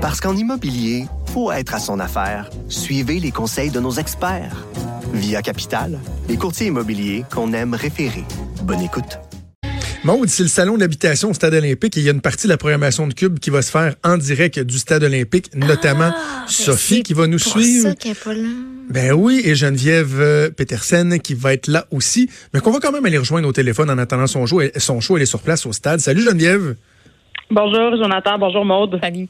Parce qu'en immobilier, faut être à son affaire. Suivez les conseils de nos experts. Via Capital, les courtiers immobiliers qu'on aime référer. Bonne écoute. Maude, c'est le salon d'habitation au Stade olympique et il y a une partie de la programmation de Cube qui va se faire en direct du Stade olympique, notamment Ah, ben Sophie qui va nous pour suivre. ça qu'elle est pas là. Ben oui, et Geneviève euh, Petersen qui va être là aussi, mais qu'on va quand même aller rejoindre au téléphone en attendant son show. Elle- Son show, elle est sur place au stade. Salut Geneviève. Bonjour Jonathan, bonjour Maude. Salut.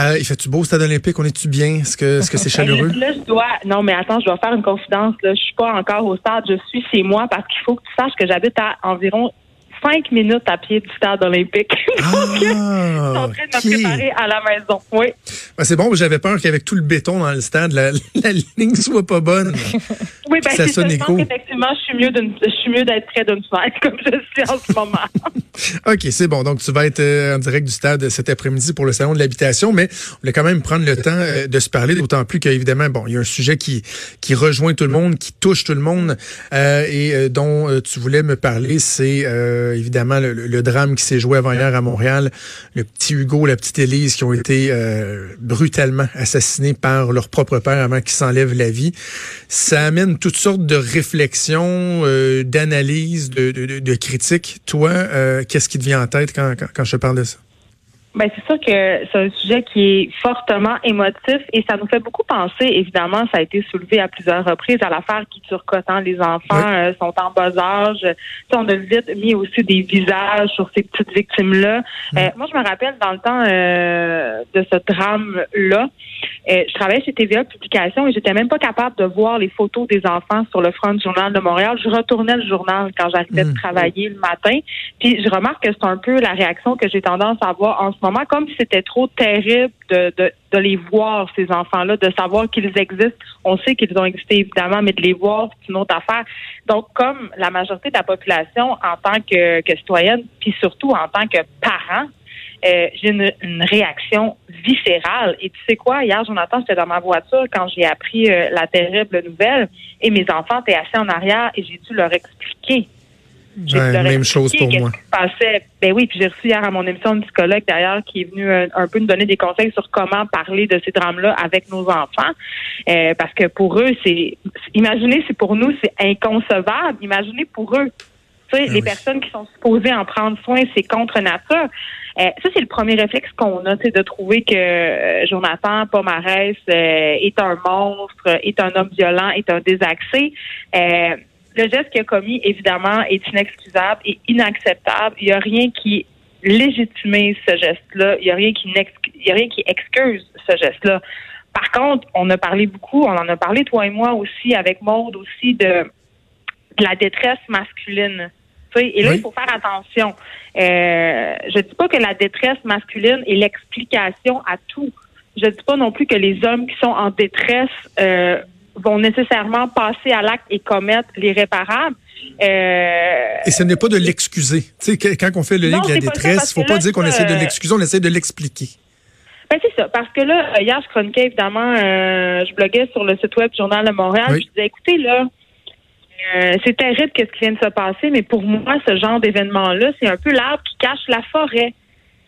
Euh, il fait-tu beau au Stade olympique? On est-tu bien? Est-ce que est-ce que c'est chaleureux? Là, je dois. Non, mais attends, je dois faire une confidence. Là. Je suis pas encore au stade. Je suis chez moi parce qu'il faut que tu saches que j'habite à environ cinq minutes à pied du stade olympique. Donc, je suis en Ah, train de ok. me préparer à la maison. Oui. Ben, c'est bon, j'avais peur qu'avec tout le béton dans le stade, la, la ligne soit pas bonne. Oui, ben Ça sonne Je pense qu'effectivement, je suis mieux d'une je suis mieux d'être près d'une fenêtre comme je suis en ce moment. OK, c'est bon. Donc, tu vas être euh, en direct du stade cet après-midi pour le salon de l'habitation, mais on voulait quand même prendre le temps euh, de se parler, d'autant plus qu'évidemment, bon, il y a un sujet qui, qui rejoint tout le monde, qui touche tout le monde, euh, et euh, dont euh, tu voulais me parler, c'est évidemment le, drame qui s'est joué avant-hier à Montréal. Le petit Hugo, la petite Élise qui ont été euh, brutalement assassinés par leur propre père avant qu'ils s'enlèvent la vie. Ça amène toutes sortes de réflexions, euh, d'analyses, de, critiques. Toi, euh, qu'est-ce qui te vient en tête quand, quand, je parle de ça? Ben c'est sûr que c'est un sujet qui est fortement émotif et ça nous fait beaucoup penser. Évidemment, ça a été soulevé à plusieurs reprises à l'affaire qui turcotant les enfants Oui. euh, sont en bas âge. Tu sais, on a vite mis aussi des visages sur ces petites victimes-là. Euh, moi, je me rappelle dans le temps euh, de ce drame-là, euh, je travaillais chez TVA Publications et j'étais même pas capable de voir les photos des enfants sur le front du journal de Montréal. Je retournais le journal quand j'arrivais Mm. de travailler le matin. Puis je remarque que c'est un peu la réaction que j'ai tendance à avoir en ce comme c'était trop terrible de, les voir, ces enfants-là, de savoir qu'ils existent. On sait qu'ils ont existé, évidemment, mais de les voir, c'est une autre affaire. Donc, comme la majorité de la population, en tant que, que citoyenne, puis surtout en tant que parent, euh, j'ai une, une réaction viscérale. Et tu sais quoi, hier, Jonathan, j'étais dans ma voiture quand j'ai appris euh, la terrible nouvelle et mes enfants étaient assis en arrière et j'ai dû leur expliquer. J'ai Ouais, même chose pour moi. qui se passait. Ben oui, puis j'ai reçu hier à mon émission une psychologue d'ailleurs qui est venue euh, un peu nous donner des conseils sur comment parler de ces drames-là avec nos enfants. Euh, parce que pour eux, c'est imaginez si pour nous c'est inconcevable, imaginez pour eux. Tu sais, Ah les oui. personnes qui sont supposées en prendre soin, c'est contre nature. Euh, ça, c'est le premier réflexe qu'on a, c'est de trouver que euh, Jonathan Pomarès euh, est un monstre, est un homme violent, est un désaxé. Le geste qu'il a commis, évidemment, est inexcusable et inacceptable. Il n'y a rien qui légitimise ce geste-là. Il n'y a rien qui il y a rien qui excuse ce geste-là. Par contre, on a parlé beaucoup, on en a parlé toi et moi aussi, avec Maude aussi, de, de la détresse masculine. Et là, Oui. il faut faire attention. Euh, je dis pas que la détresse masculine est l'explication à tout. Je dis pas non plus que les hommes qui sont en détresse euh, vont nécessairement passer à l'acte et commettre l'irréparable. Euh, Et ce n'est pas de l'excuser. Tu sais, que- quand on fait le lien Non, de la détresse, il faut que pas là, dire qu'on essaie de l'excuser, on essaie de l'expliquer. Ben c'est ça, parce que là, hier, je chroniquais évidemment, euh, je bloguais sur le site web du Journal de Montréal. Oui. Je disais, écoutez, là, euh, c'est terrible qu'est-ce qui vient de se passer, mais pour moi, ce genre d'événement-là, c'est un peu l'arbre qui cache la forêt.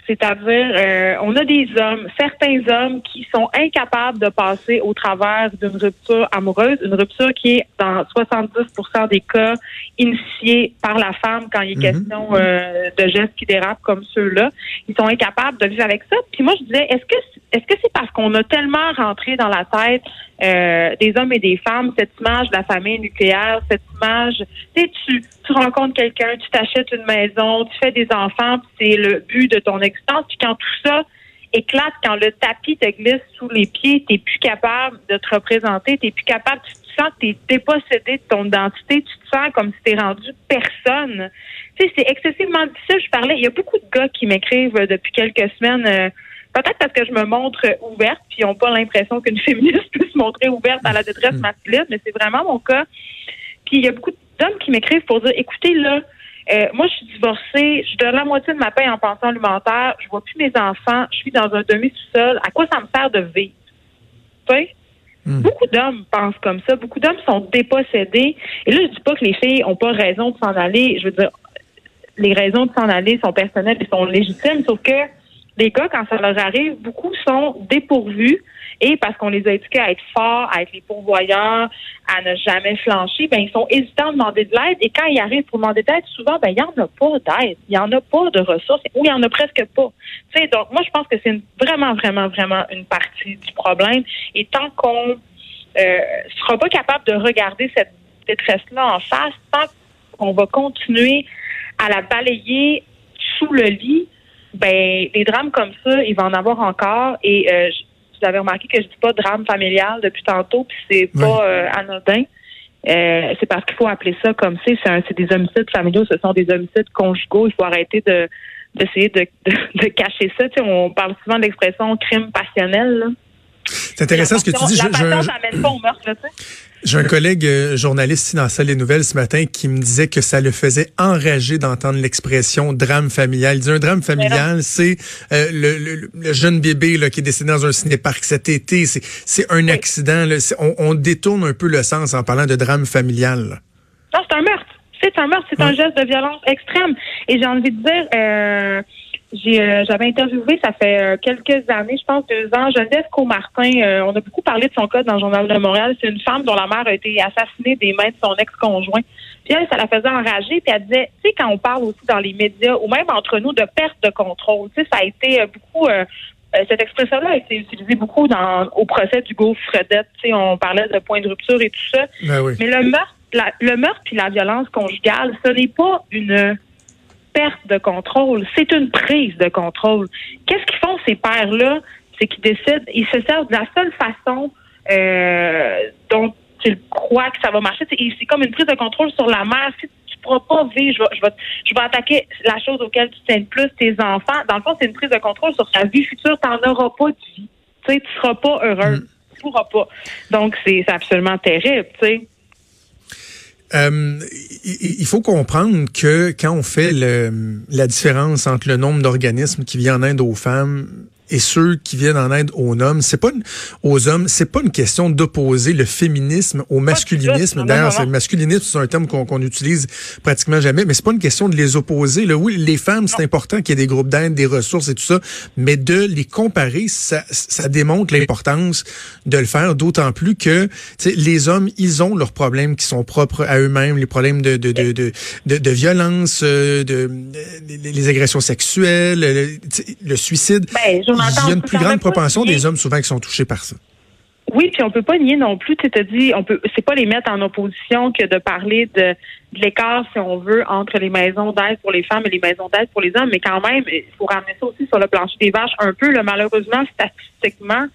C'est-à-dire, euh, on a des hommes, certains hommes qui sont incapables de passer au travers d'une rupture amoureuse, une rupture qui est dans 70% des cas initiée par la femme quand il est Mhm. question euh, de gestes qui dérapent comme ceux-là. Ils sont incapables de vivre avec ça. Puis moi, je disais, est-ce que est-ce que c'est parce qu'on a tellement rentré dans la tête euh, des hommes et des femmes cette image de la famille nucléaire, cette image, tu tu, tu rencontres quelqu'un, tu t'achètes une maison, tu fais des enfants, c'est le but de ton existence. Puis quand tout ça éclate, quand le tapis te glisse sous les pieds, t'es plus capable de te représenter, t'es plus capable, tu te sens que t'es dépossédé de ton identité, tu te sens comme si t'es rendu personne. Tu sais, c'est excessivement difficile. Je parlais, il y a beaucoup de gars qui m'écrivent depuis quelques semaines. euh, Peut-être parce que je me montre ouverte, puis ils n'ont pas l'impression qu'une féministe peut se montrer ouverte à la détresse masculine, mais c'est vraiment mon cas. Puis il y a beaucoup d'hommes qui m'écrivent pour dire, écoutez, là, euh, moi, je suis divorcée, je donne la moitié de ma paie en pension alimentaire, je vois plus mes enfants, je suis dans un demi-sous-sol. À quoi ça me sert de vivre? Tu? Hmm. Beaucoup d'hommes pensent comme ça. Beaucoup d'hommes sont dépossédés. Et là, je dis pas que les filles ont pas raison de s'en aller. Je veux dire, les raisons de s'en aller sont personnelles et sont légitimes, sauf que les gars, quand ça leur arrive, beaucoup sont dépourvus et parce qu'on les a éduqués à être forts, à être les pourvoyeurs, à ne jamais flancher, ben ils sont hésitants à demander de l'aide. Et quand ils arrivent pour demander d'aide, souvent, ben il n'y en a pas d'aide, il n'y en a pas de ressources, ou il n'y en a presque pas. Tu sais, donc moi je pense que c'est vraiment, vraiment, vraiment une partie du problème. Et tant qu'on euh, sera pas capable de regarder cette détresse-là en face, tant qu'on va continuer à la balayer sous le lit, ben des drames comme ça, il va en avoir encore. Et euh, vous avez remarqué que je dis pas drame familial depuis tantôt, puis c'est pas euh, anodin. Euh, c'est parce qu'il faut appeler ça comme c'est. C'est des homicides familiaux, ce sont des homicides conjugaux. Il faut arrêter de d'essayer de, de, cacher ça. Tu sais, on parle souvent de l'expression crime passionnel. C'est intéressant ce que tu dis. La je, n'amène pas au meurtre, tu sais. J'ai un collègue euh, journaliste ici dans la salle des nouvelles ce matin qui me disait que ça le faisait enrager d'entendre l'expression drame familial. Il dit un drame familial, c'est euh, le, le, jeune bébé là, qui est décédé dans un cinéparc cet été. C'est un accident. Là. On, on, détourne un peu le sens en parlant de drame familial. Non, c'est un meurtre. C'est un meurtre. C'est un geste de violence extrême. Et j'ai envie de dire... Euh, j'avais interviewé, ça fait euh, quelques années, je pense deux ans, Geneviève Comartin. Euh, on a beaucoup parlé de son cas dans le Journal de Montréal. C'est une femme dont la mère a été assassinée des mains de son ex-conjoint. Puis elle, ça la faisait enrager. Puis elle disait, tu sais, quand on parle aussi dans les médias ou même entre nous de perte de contrôle, tu sais, ça a été beaucoup cette expression-là a été utilisée beaucoup dans au procès d'Hugo Fredette. Tu sais, on parlait de point de rupture et tout ça. Ben Mais le meurtre, le meurtre puis la violence conjugale, ce n'est pas une perte de contrôle, c'est une prise de contrôle. Qu'est-ce qu'ils font ces pères-là? C'est qu'ils décident, ils se servent de la seule façon euh, dont ils croient que ça va marcher. C'est comme une prise de contrôle sur la mère. Si tu ne pourras pas vivre, je vais, je, vais, attaquer la chose auquel tu tiens le plus, tes enfants. Dans le fond, c'est une prise de contrôle sur ta vie future. Tu n'en auras pas de vie. Tu ne seras pas heureux. Mm. Tu pourras pas. Donc, c'est absolument terrible. Sais. Euh, il faut comprendre que quand on fait le, la différence entre le nombre d'organismes qui viennent en aide aux femmes et ceux qui viennent en aide aux hommes, c'est pas une, aux hommes, c'est pas une question d'opposer le féminisme au masculinisme. D'ailleurs, le masculinisme, c'est un terme qu'on utilise pratiquement jamais, mais c'est pas une question de les opposer. Là, oui, les femmes, c'est important qu'il y ait des groupes d'aide, des ressources et tout ça, mais de les comparer, ça, ça démontre l'importance de le faire, d'autant plus que les hommes, ils ont leurs problèmes qui sont propres à eux-mêmes, les problèmes de de de de, de, violence, euh, de, les agressions sexuelles, le, suicide. Ben, il y a une plus grande propension des hommes souvent qui sont touchés par ça. Oui, puis on peut pas nier non plus. Tu te dit, on peut, c'est pas les mettre en opposition que de parler de, l'écart, si on veut, entre les maisons d'aide pour les femmes et les maisons d'aide pour les hommes. Mais quand même, il faut ramener ça aussi sur le plancher des vaches un peu. malheureusement, statistiquement,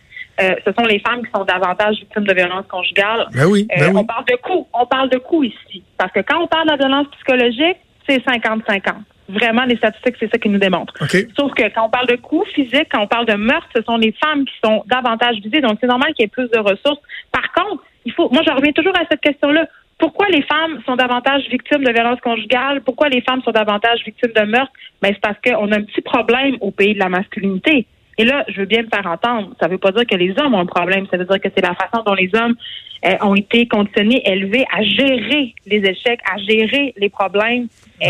euh, ce sont les femmes qui sont davantage victimes de violences conjugales. Ben oui, ben euh, On parle de coups. On parle de coups ici. Parce que quand on parle de la violence psychologique, c'est 50-50. Vraiment, les statistiques, c'est ça qui nous démontre. Sauf que quand on parle de coûts physiques, quand on parle de meurtre, ce sont les femmes qui sont davantage visées. Donc, c'est normal qu'il y ait plus de ressources. Par contre, il faut, moi, je reviens toujours à cette question-là. Pourquoi les femmes sont davantage victimes de violences conjugales? Pourquoi les femmes sont davantage victimes de meurtre? Ben, c'est parce qu'on a un petit problème au pays de la masculinité. Et là, je veux bien me faire entendre. Ça ne veut pas dire que les hommes ont un problème. Ça veut dire que c'est la façon dont les hommes euh, ont été conditionnés, élevés à gérer les échecs, à gérer les problèmes. Euh,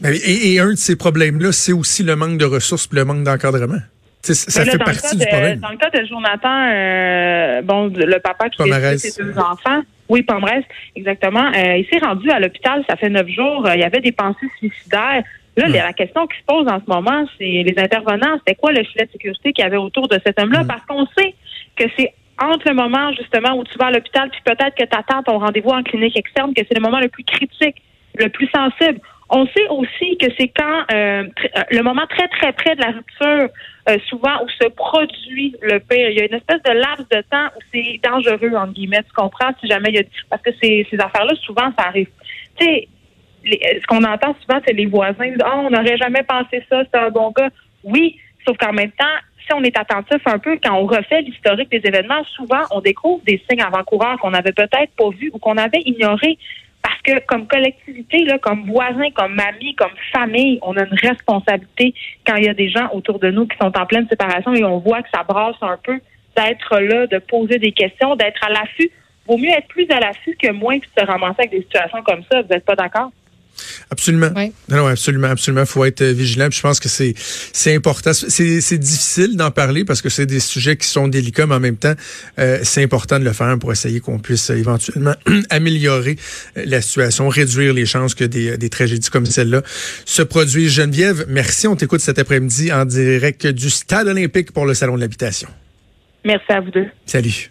ben, et, un de ces problèmes-là, c'est aussi le manque de ressources et le manque d'encadrement. Ça fait partie du problème. Dans le cas de Jonathan, euh, bon, le papa qui a ses deux enfants, oui, Pomerès, exactement, il s'est rendu à l'hôpital, ça fait neuf jours, il y avait des pensées suicidaires. Là, la question qui se pose en ce moment, c'est les intervenants, c'était quoi le filet de sécurité qu'il y avait autour de cet homme-là? Mm. Parce qu'on sait que c'est entre le moment, justement, où tu vas à l'hôpital, puis peut-être que tu attends ton rendez-vous en clinique externe, que c'est le moment le plus critique, le plus sensible. On sait aussi que c'est quand euh, euh, le moment très très près de la rupture, euh, souvent où se produit le pire. Il y a une espèce de laps de temps où c'est dangereux entre guillemets. Tu comprends si jamais il y a parce que ces, ces affaires-là souvent ça arrive. Tu sais, ce qu'on entend souvent c'est les voisins disent oh, on n'aurait jamais pensé ça, c'est un bon gars. Oui, sauf qu'en même temps si on est attentif un peu quand on refait l'historique des événements, souvent on découvre des signes avant-coureurs qu'on n'avait peut-être pas vus ou qu'on avait ignorés. Parce que comme collectivité, là, comme voisin, comme mamie, comme famille, on a une responsabilité quand il y a des gens autour de nous qui sont en pleine séparation et on voit que ça brasse un peu d'être là, de poser des questions, d'être à l'affût. Vaut mieux être plus à l'affût que moins que se ramasser avec des situations comme ça. Vous n'êtes pas d'accord? Absolument. Non, absolument, absolument. Faut être vigilant. je pense que c'est c'est important. C'est c'est difficile d'en parler parce que c'est des sujets qui sont délicats, mais en même temps, euh, c'est important de le faire pour essayer qu'on puisse éventuellement améliorer euh, la situation, réduire les chances que des, des tragédies comme celle-là se produisent. Geneviève, merci. On t'écoute cet après-midi en direct du Stade olympique pour le Salon de l'habitation. Merci à vous deux. Salut.